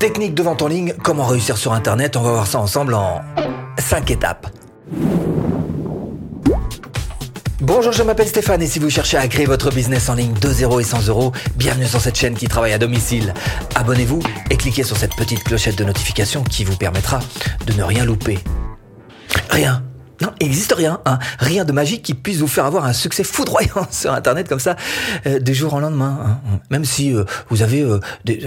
Technique de vente en ligne, comment réussir sur Internet, on va voir ça ensemble en 5 étapes. Bonjour, je m'appelle Stéphane et si vous cherchez à créer votre business en ligne de 0 et 100 euros, bienvenue sur cette chaîne qui travaille à domicile. Abonnez-vous et cliquez sur cette petite clochette de notification qui vous permettra de ne rien louper. Rien non, il n'existe rien, hein. rien de magique qui puisse vous faire avoir un succès foudroyant sur Internet comme ça, euh, du jour au lendemain. Hein. Même si euh, vous avez euh,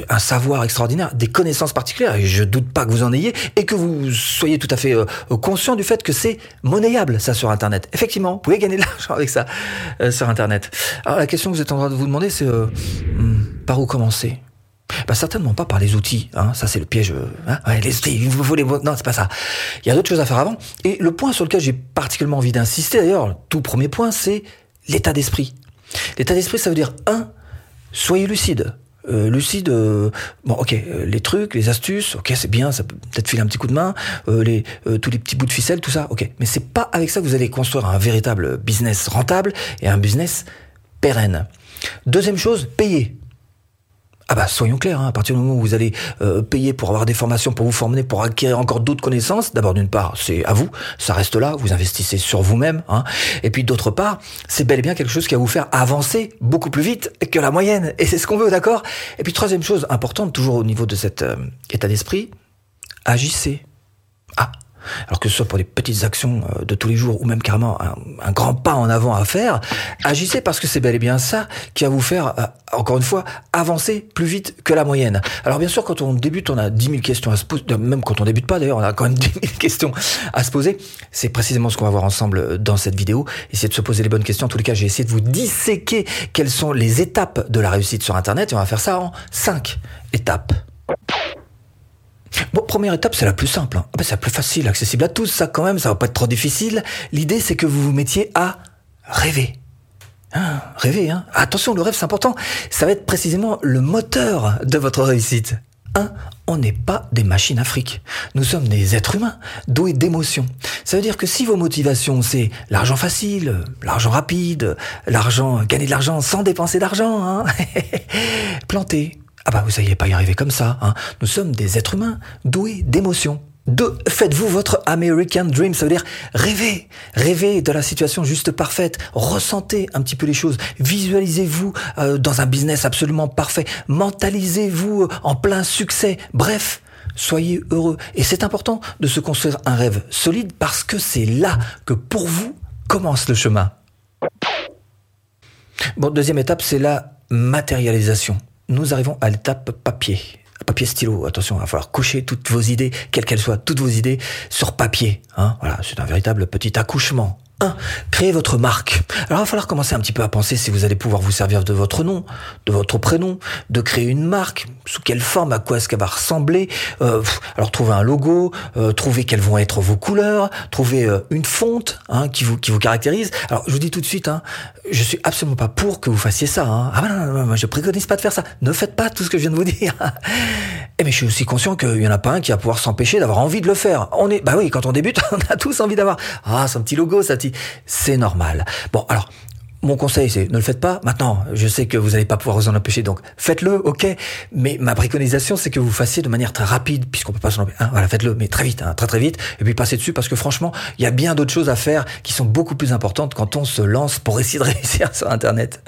un savoir extraordinaire, des connaissances particulières, et je doute pas que vous en ayez, et que vous soyez tout à fait conscient du fait que c'est monnayable ça sur Internet. Effectivement, vous pouvez gagner de l'argent avec ça sur Internet. Alors la question que vous êtes en train de vous demander, c'est hmm, par où commencer? Bah certainement pas par les outils, hein. ça c'est le piège. Euh, hein les outils, il faut les non c'est pas ça. Il y a d'autres choses à faire avant. Et le point sur lequel j'ai particulièrement envie d'insister d'ailleurs, le tout premier point, c'est l'état d'esprit. L'état d'esprit, ça veut dire un, soyez lucide. Euh, lucide, euh, bon ok, les trucs, les astuces, ok c'est bien, ça peut peut-être filer un petit coup de main, les, tous les petits bouts de ficelle, tout ça, ok. Mais c'est pas avec ça que vous allez construire un véritable business rentable et un business pérenne. Deuxième chose, payer. Ah bah soyons clairs, hein, à partir du moment où vous allez euh, payer pour avoir des formations, pour vous former, pour acquérir encore d'autres connaissances, d'abord d'une part c'est à vous, ça reste là, vous investissez sur vous-même, hein, et puis d'autre part c'est bel et bien quelque chose qui va vous faire avancer beaucoup plus vite que la moyenne, et c'est ce qu'on veut, d'accord? Et puis troisième chose importante, toujours au niveau de cet euh, état d'esprit, agissez. Ah, alors que ce soit pour des petites actions euh, de tous les jours ou même carrément un, grand pas en avant à faire, agissez parce que c'est bel et bien ça qui va vous faire, euh, encore une fois, avancer plus vite que la moyenne. Alors bien sûr, quand on débute, on a 10 000 questions à se poser, même quand on débute pas d'ailleurs, on a quand même 10 000 questions à se poser. C'est précisément ce qu'on va voir ensemble dans cette vidéo. Essayez de se poser les bonnes questions. En tous les cas, j'ai essayé de vous disséquer quelles sont les étapes de la réussite sur Internet et on va faire ça en 5 étapes. Bon, première étape, c'est la plus simple. Hein. Ben, c'est la plus facile, accessible à tous, ça quand même, ça va pas être trop difficile. L'idée, c'est que vous vous mettiez à rêver. Hein, rêver, hein. Attention, le rêve, c'est important. Ça va être précisément le moteur de votre réussite. Un, on n'est pas des machines afriques. Nous sommes des êtres humains, doués d'émotions. Ça veut dire que si vos motivations, c'est l'argent facile, l'argent rapide, l'argent, gagner de l'argent sans dépenser d'argent, hein, plantez, ah bah vous n'alliez pas y arriver comme ça. Hein. Nous sommes des êtres humains doués d'émotions. Deux, faites-vous votre American Dream, ça veut dire rêvez, rêvez de la situation juste parfaite, ressentez un petit peu les choses, visualisez-vous euh, dans un business absolument parfait, mentalisez-vous en plein succès, bref, soyez heureux. Et c'est important de se construire un rêve solide parce que c'est là que pour vous commence le chemin. Bon, deuxième étape, c'est la matérialisation nous arrivons à l'étape papier. Papier stylo, attention, il va falloir coucher toutes vos idées, quelles qu'elles soient, toutes vos idées sur papier. Hein. Voilà, c'est un véritable petit accouchement. 1. Créez votre marque. Alors il va falloir commencer un petit peu à penser si vous allez pouvoir vous servir de votre nom, de votre prénom, de créer une marque, sous quelle forme, à quoi est-ce qu'elle va ressembler. Euh, alors trouvez un logo, euh, trouvez quelles vont être vos couleurs, trouvez euh, une fonte hein, qui vous qui vous caractérise. Alors je vous dis tout de suite, hein, je suis absolument pas pour que vous fassiez ça. Hein. Ah non, non, non, je préconise pas de faire ça. Ne faites pas tout ce que je viens de vous dire. Et eh, mais je suis aussi conscient qu'il y en a pas un qui va pouvoir s'empêcher d'avoir envie de le faire. On est, bah oui, quand on débute, on a tous envie d'avoir ah son petit logo, ça c'est normal. Bon, alors, mon conseil, c'est ne le faites pas. Maintenant, je sais que vous n'allez pas pouvoir vous en empêcher, donc faites-le, ok. Mais ma préconisation, c'est que vous fassiez de manière très rapide, puisqu'on peut pas s'en empêcher. Hein, voilà, faites-le, mais très vite, hein, très très vite, et puis passez dessus, parce que franchement, il y a bien d'autres choses à faire qui sont beaucoup plus importantes quand on se lance pour essayer de réussir sur Internet.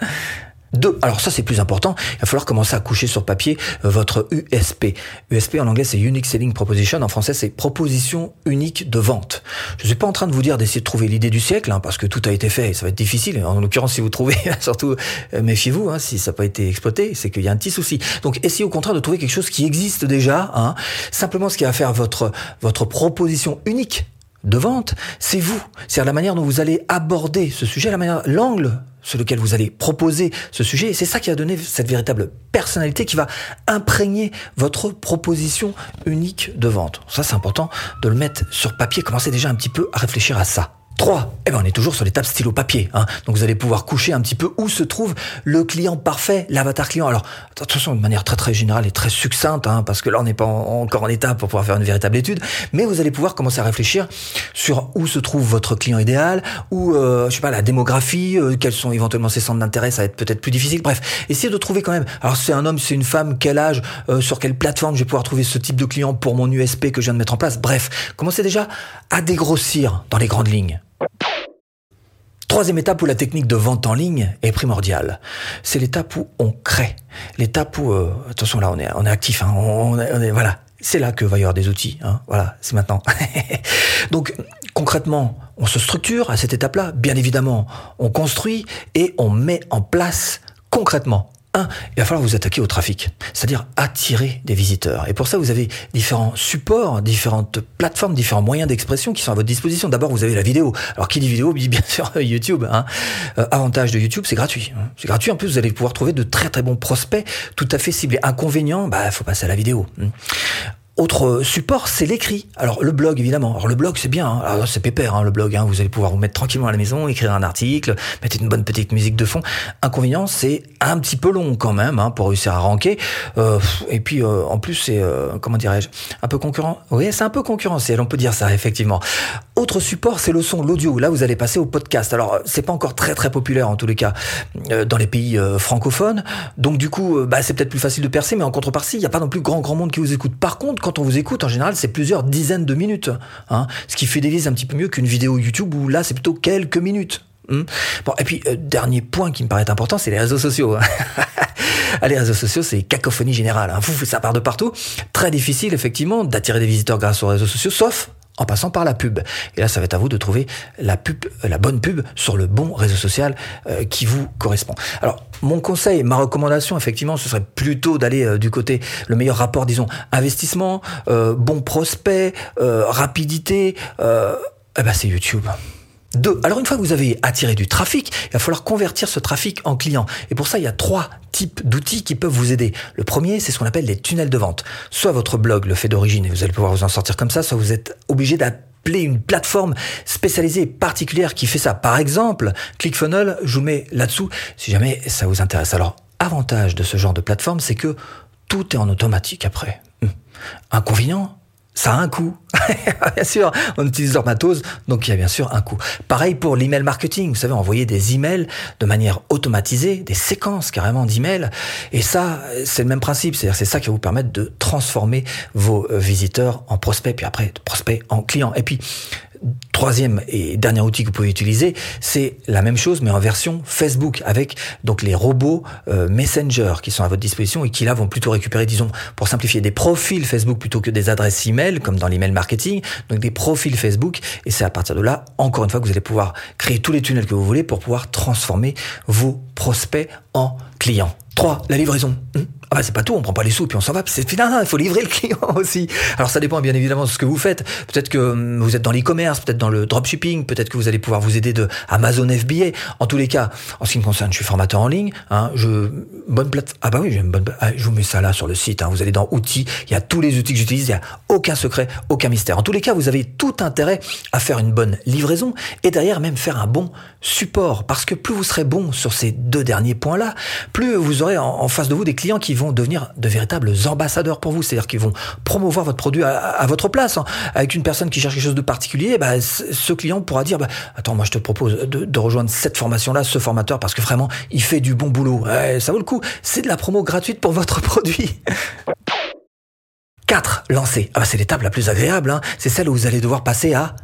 Deux, alors ça c'est plus important, il va falloir commencer à coucher sur papier euh, votre USP. USP en anglais c'est Unique Selling Proposition, en français c'est proposition unique de vente. Je suis pas en train de vous dire d'essayer de trouver l'idée du siècle, hein, parce que tout a été fait et ça va être difficile. En l'occurrence si vous trouvez, surtout euh, méfiez-vous, hein, si ça n'a pas été exploité, c'est qu'il y a un petit souci. Donc essayez au contraire de trouver quelque chose qui existe déjà. Hein. Simplement ce qui va faire votre, votre proposition unique de vente, c'est vous. C'est la manière dont vous allez aborder ce sujet, la manière, l'angle sur lequel vous allez proposer ce sujet. Et c'est ça qui va donner cette véritable personnalité qui va imprégner votre proposition unique de vente. Ça, c'est important de le mettre sur papier. Commencez déjà un petit peu à réfléchir à ça. 3. Eh ben, on est toujours sur tables stylo papier. Hein. Donc vous allez pouvoir coucher un petit peu où se trouve le client parfait, l'avatar client. Alors attention de manière très très générale et très succincte, hein, parce que là on n'est pas encore en état pour pouvoir faire une véritable étude, mais vous allez pouvoir commencer à réfléchir sur où se trouve votre client idéal, ou euh, je sais pas la démographie, euh, quels sont éventuellement ses centres d'intérêt, ça va être peut-être plus difficile. Bref, essayez de trouver quand même. Alors c'est un homme, c'est une femme, quel âge, euh, sur quelle plateforme je vais pouvoir trouver ce type de client pour mon USP que je viens de mettre en place. Bref, commencez déjà à dégrossir dans les grandes lignes. Troisième étape où la technique de vente en ligne est primordiale, c'est l'étape où on crée, l'étape où euh, attention là on est on est actif, hein, on, est, voilà, c'est là que va y avoir des outils, hein, voilà, c'est maintenant. Donc concrètement, on se structure à cette étape-là, bien évidemment, on construit et on met en place concrètement un, il va falloir vous attaquer au trafic, c'est-à-dire attirer des visiteurs. Et pour ça, vous avez différents supports, différentes plateformes, différents moyens d'expression qui sont à votre disposition. D'abord, vous avez la vidéo. Alors, qui dit vidéo bien sûr YouTube. Hein. Euh, avantage de YouTube, c'est gratuit. Hein. C'est gratuit. En plus, vous allez pouvoir trouver de très très bons prospects tout à fait ciblés. Inconvénient, bah, faut passer à la vidéo. Autre support, c'est l'écrit. Alors le blog évidemment. Alors le blog c'est bien, hein. c'est pépère hein, le blog. Hein. Vous allez pouvoir vous mettre tranquillement à la maison, écrire un article, mettre une bonne petite musique de fond. Inconvénient, c'est un petit peu long quand même hein, pour réussir à ranker. Euh, et puis euh, en plus c'est euh, comment dirais-je, un peu concurrent. Oui, c'est un peu concurrentiel, on peut dire ça effectivement. Autre support, c'est le son, l'audio. Là, vous allez passer au podcast. Alors c'est pas encore très très populaire en tous les cas dans les pays francophones. Donc du coup, bah, c'est peut-être plus facile de percer, mais en contrepartie, il n'y a pas non plus grand grand monde qui vous écoute. Par contre quand on vous écoute, en général, c'est plusieurs dizaines de minutes. Hein, ce qui fidélise un petit peu mieux qu'une vidéo YouTube où là, c'est plutôt quelques minutes. Hmm. bon, et puis, euh, dernier point qui me paraît important, c'est les réseaux sociaux. Hein. Ah, les réseaux sociaux, c'est cacophonie générale. Hein. Ça part de partout. Très difficile, effectivement, d'attirer des visiteurs grâce aux réseaux sociaux, sauf en passant par la pub. Et là, ça va être à vous de trouver la pub, la bonne pub sur le bon réseau social euh, qui vous correspond. Alors, mon conseil, ma recommandation, effectivement, ce serait plutôt d'aller euh, du côté le meilleur rapport, disons, investissement, euh, bon prospect, rapidité. eh ben, c'est YouTube. Alors une fois que vous avez attiré du trafic, il va falloir convertir ce trafic en client. Et pour ça, il y a trois types d'outils qui peuvent vous aider. Le premier, c'est ce qu'on appelle les tunnels de vente. Soit votre blog le fait d'origine et vous allez pouvoir vous en sortir comme ça, soit vous êtes obligé d'appeler une plateforme spécialisée particulière qui fait ça. Par exemple, ClickFunnels, je vous mets là-dessous si jamais ça vous intéresse. Alors, avantage de ce genre de plateforme, c'est que tout est en automatique après. Hum. Inconvénient, ça a un coût. bien sûr, on utilise leur matos, donc il y a bien sûr un coût. Pareil pour l'email marketing, vous savez, envoyer des emails de manière automatisée, des séquences carrément d'emails. Et ça, c'est le même principe, c'est-à-dire c'est ça qui va vous permettre de transformer vos euh, visiteurs en prospects, puis après prospects en clients. Et puis, Troisième et dernier outil que vous pouvez utiliser, c'est la même chose mais en version Facebook avec donc les robots euh, Messenger qui sont à votre disposition et qui là vont plutôt récupérer, disons, pour simplifier, des profils Facebook plutôt que des adresses email comme dans l'email marketing, donc des profils Facebook et c'est à partir de là, encore une fois, que vous allez pouvoir créer tous les tunnels que vous voulez pour pouvoir transformer vos prospects en clients. 3. La livraison. Bah c'est pas tout, on prend pas les sous puis on s'en va, c'est final, il faut livrer le client aussi. Alors ça dépend bien évidemment de ce que vous faites. Peut-être que hum, vous êtes dans l'e-commerce, peut-être dans le dropshipping, peut-être que vous allez pouvoir vous aider de Amazon FBA. En tous les cas, en ce qui me concerne, je suis formateur en ligne. Hein, je bonne plate. Ah bah oui, j'ai une bonne. Ah, je vous mets ça là sur le site. Hein, vous allez dans outils, il y a tous les outils que j'utilise, il y a aucun secret, aucun mystère. En tous les cas, vous avez tout intérêt à faire une bonne livraison et derrière même faire un bon support, parce que plus vous serez bon sur ces deux derniers points-là, plus vous aurez en face de vous des clients qui vont devenir de véritables ambassadeurs pour vous, c'est-à-dire qu'ils vont promouvoir votre produit à, votre place. Hein. Avec une personne qui cherche quelque chose de particulier, bah, ce client pourra dire bah, Attends, moi je te propose de, rejoindre cette formation-là, ce formateur, parce que vraiment, il fait du bon boulot. ça vaut le coup. C'est de la promo gratuite pour votre produit. 4. Lancer. Ah bah, c'est l'étape la plus agréable. Hein. C'est celle où vous allez devoir passer à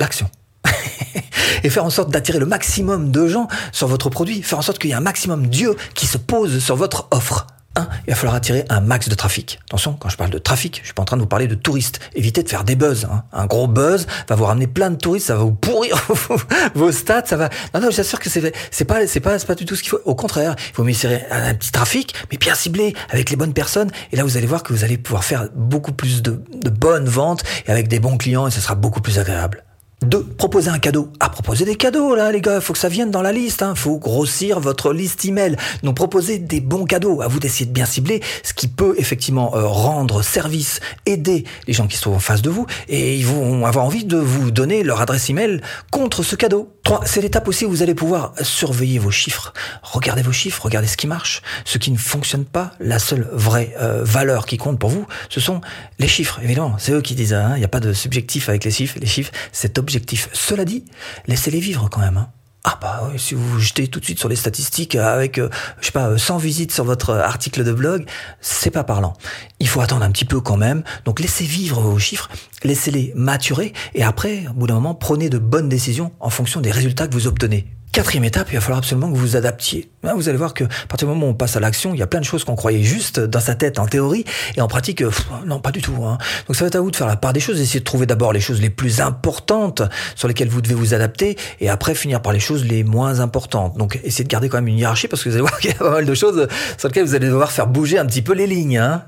l'action. et faire en sorte d'attirer le maximum de gens sur votre produit, faire en sorte qu'il y ait un maximum d'yeux qui se posent sur votre offre. Un, il va falloir attirer un max de trafic. Attention, quand je parle de trafic, je suis pas en train de vous parler de touristes. Évitez de faire des buzz. Hein. Un gros buzz va vous ramener plein de touristes, ça va vous pourrir vos stats, ça va. Non, non, j'assure que c'est c'est pas c'est pas c'est pas du tout ce qu'il faut. Au contraire, il faut insérer un, petit trafic, mais bien ciblé, avec les bonnes personnes. Et là, vous allez voir que vous allez pouvoir faire beaucoup plus de bonnes ventes et avec des bons clients, et ce sera beaucoup plus agréable. 2. Proposer un cadeau. Ah, proposer des cadeaux, là, les gars. Faut que ça vienne dans la liste. Hein. Faut grossir votre liste email. Donc, proposer des bons cadeaux. À vous d'essayer de bien cibler ce qui peut effectivement euh, rendre service, aider les gens qui sont en face de vous. Et ils vont avoir envie de vous donner leur adresse email contre ce cadeau. 3. C'est l'étape aussi où vous allez pouvoir surveiller vos chiffres. Regardez vos chiffres, regardez ce qui marche, ce qui ne fonctionne pas. La seule vraie euh, valeur qui compte pour vous, ce sont les chiffres. Évidemment, c'est eux qui disent, hein. il n'y a pas de subjectif avec les chiffres. Les chiffres, c'est objectif. Cela dit, laissez-les vivre quand même. Hein. Ah bah si vous jetez tout de suite sur les statistiques avec, euh, je sais pas, 100 visites sur votre article de blog, c'est pas parlant. Il faut attendre un petit peu quand même. Donc laissez vivre vos chiffres, laissez-les maturer et après, au bout d'un moment, prenez de bonnes décisions en fonction des résultats que vous obtenez. Quatrième étape, il va falloir absolument que vous vous adaptiez. Hein, vous allez voir que à partir du moment où on passe à l'action, il y a plein de choses qu'on croyait juste dans sa tête en théorie et en pratique, non pas du tout. Hein. Donc ça va être à vous de faire la part des choses, essayer de trouver d'abord les choses les plus importantes sur lesquelles vous devez vous adapter et après finir par les choses les moins importantes. Donc essayez de garder quand même une hiérarchie parce que vous allez voir qu'il y a pas mal de choses sur lesquelles vous allez devoir faire bouger un petit peu les lignes. Hein.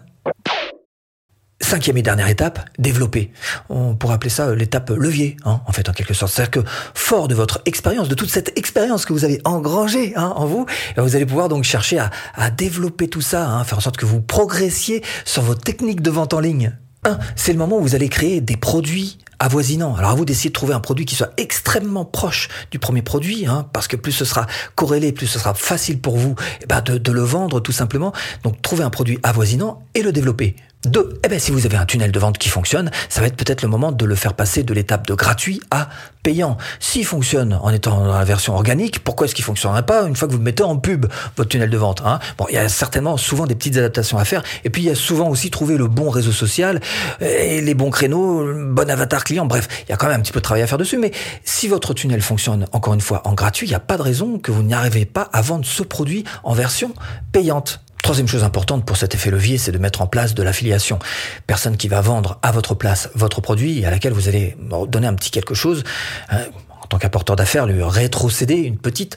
Cinquième et dernière étape, développer. On pourrait appeler ça euh, l'étape levier, hein, en fait, en quelque sorte. C'est-à-dire que fort de votre expérience, de toute cette expérience que vous avez engrangée hein, en vous, eh vous allez pouvoir donc chercher à, à développer tout ça, hein, faire en sorte que vous progressiez sur vos techniques de vente en ligne. Un, c'est le moment où vous allez créer des produits avoisinants. Alors à vous d'essayer de trouver un produit qui soit extrêmement proche du premier produit, hein, parce que plus ce sera corrélé, plus ce sera facile pour vous eh ben de le vendre tout simplement. Donc trouver un produit avoisinant et le développer. Deux, eh ben, si vous avez un tunnel de vente qui fonctionne, ça va être peut-être le moment de le faire passer de l'étape de gratuit à payant. S'il fonctionne en étant dans la version organique, pourquoi est-ce qu'il fonctionnerait pas une fois que vous mettez en pub votre tunnel de vente hein? Bon, il y a certainement souvent des petites adaptations à faire, et puis il y a souvent aussi trouver le bon réseau social et les bons créneaux, le bon avatar client. Bref, il y a quand même un petit peu de travail à faire dessus. Mais si votre tunnel fonctionne encore une fois en gratuit, il n'y a pas de raison que vous n'y pas à vendre ce produit en version payante. Troisième chose importante pour cet effet levier, c'est de mettre en place de l'affiliation. Personne qui va vendre à votre place votre produit et à laquelle vous allez donner un petit quelque chose, hein, en tant qu'apporteur d'affaires, lui rétrocéder une petite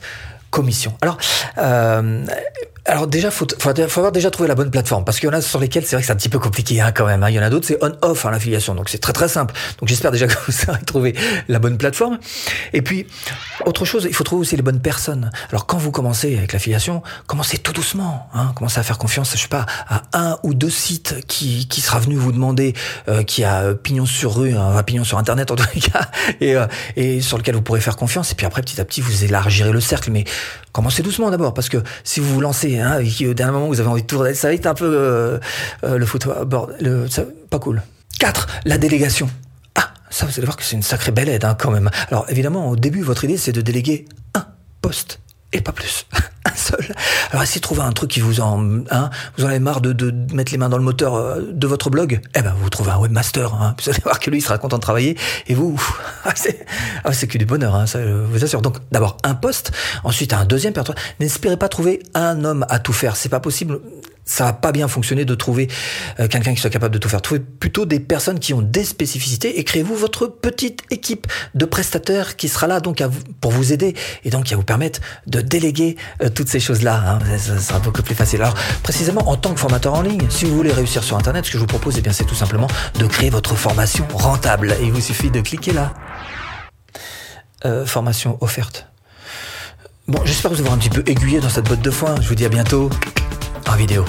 commission. Alors, euh, alors déjà, faut, faut, faut, avoir déjà trouvé la bonne plateforme parce qu'il y en a sur lesquels c'est vrai que c'est un petit peu compliqué hein, quand même. Hein. Il y en a d'autres c'est on-off hein, l'affiliation, donc c'est très très simple. Donc j'espère déjà que vous avez trouvé la bonne plateforme. Et puis autre chose, il faut trouver aussi les bonnes personnes. Alors quand vous commencez avec l'affiliation, commencez tout doucement. Hein, commencez à faire confiance, je sais pas, à un ou deux sites qui, qui sera venu vous demander, euh, qui a euh, pignon sur rue, un pignon sur internet en tout cas, et, euh, et sur lequel vous pourrez faire confiance. Et puis après petit à petit vous élargirez le cercle, mais commencez doucement d'abord parce que si vous vous lancez hein, et au dernier moment vous avez envie de tourner, ça va être un peu euh, euh, le football, le, ça, pas cool. 4. La délégation. Ah, ça vous allez voir que c'est une sacrée belle aide hein, quand même. Alors évidemment, au début, votre idée c'est de déléguer un poste et pas plus. Alors essayez de trouver un truc qui vous en, hein, vous en avez marre de, mettre les mains dans le moteur euh, de votre blog. Eh ben vous trouvez un webmaster. Hein. Vous allez voir que lui il sera content de travailler et vous, ah, c'est ah, que du bonheur. Hein, ça je vous assure. Donc d'abord un poste, ensuite un deuxième. N'espérez pas trouver un homme à tout faire. C'est pas possible ça va pas bien fonctionner de trouver euh, quelqu'un qui soit capable de tout faire. Trouvez plutôt des personnes qui ont des spécificités et créez-vous votre petite équipe de prestataires qui sera là donc pour vous aider et donc qui va vous permettre de déléguer euh, toutes ces choses-là. Hein. Ça sera beaucoup plus facile. Alors précisément en tant que formateur en ligne, si vous voulez réussir sur Internet, ce que je vous propose, eh bien c'est tout simplement de créer votre formation rentable. Et il vous suffit de cliquer là. Euh, formation offerte. Bon, j'espère vous avoir un petit peu aiguillé dans cette botte de foin. Je vous dis à bientôt en vidéo.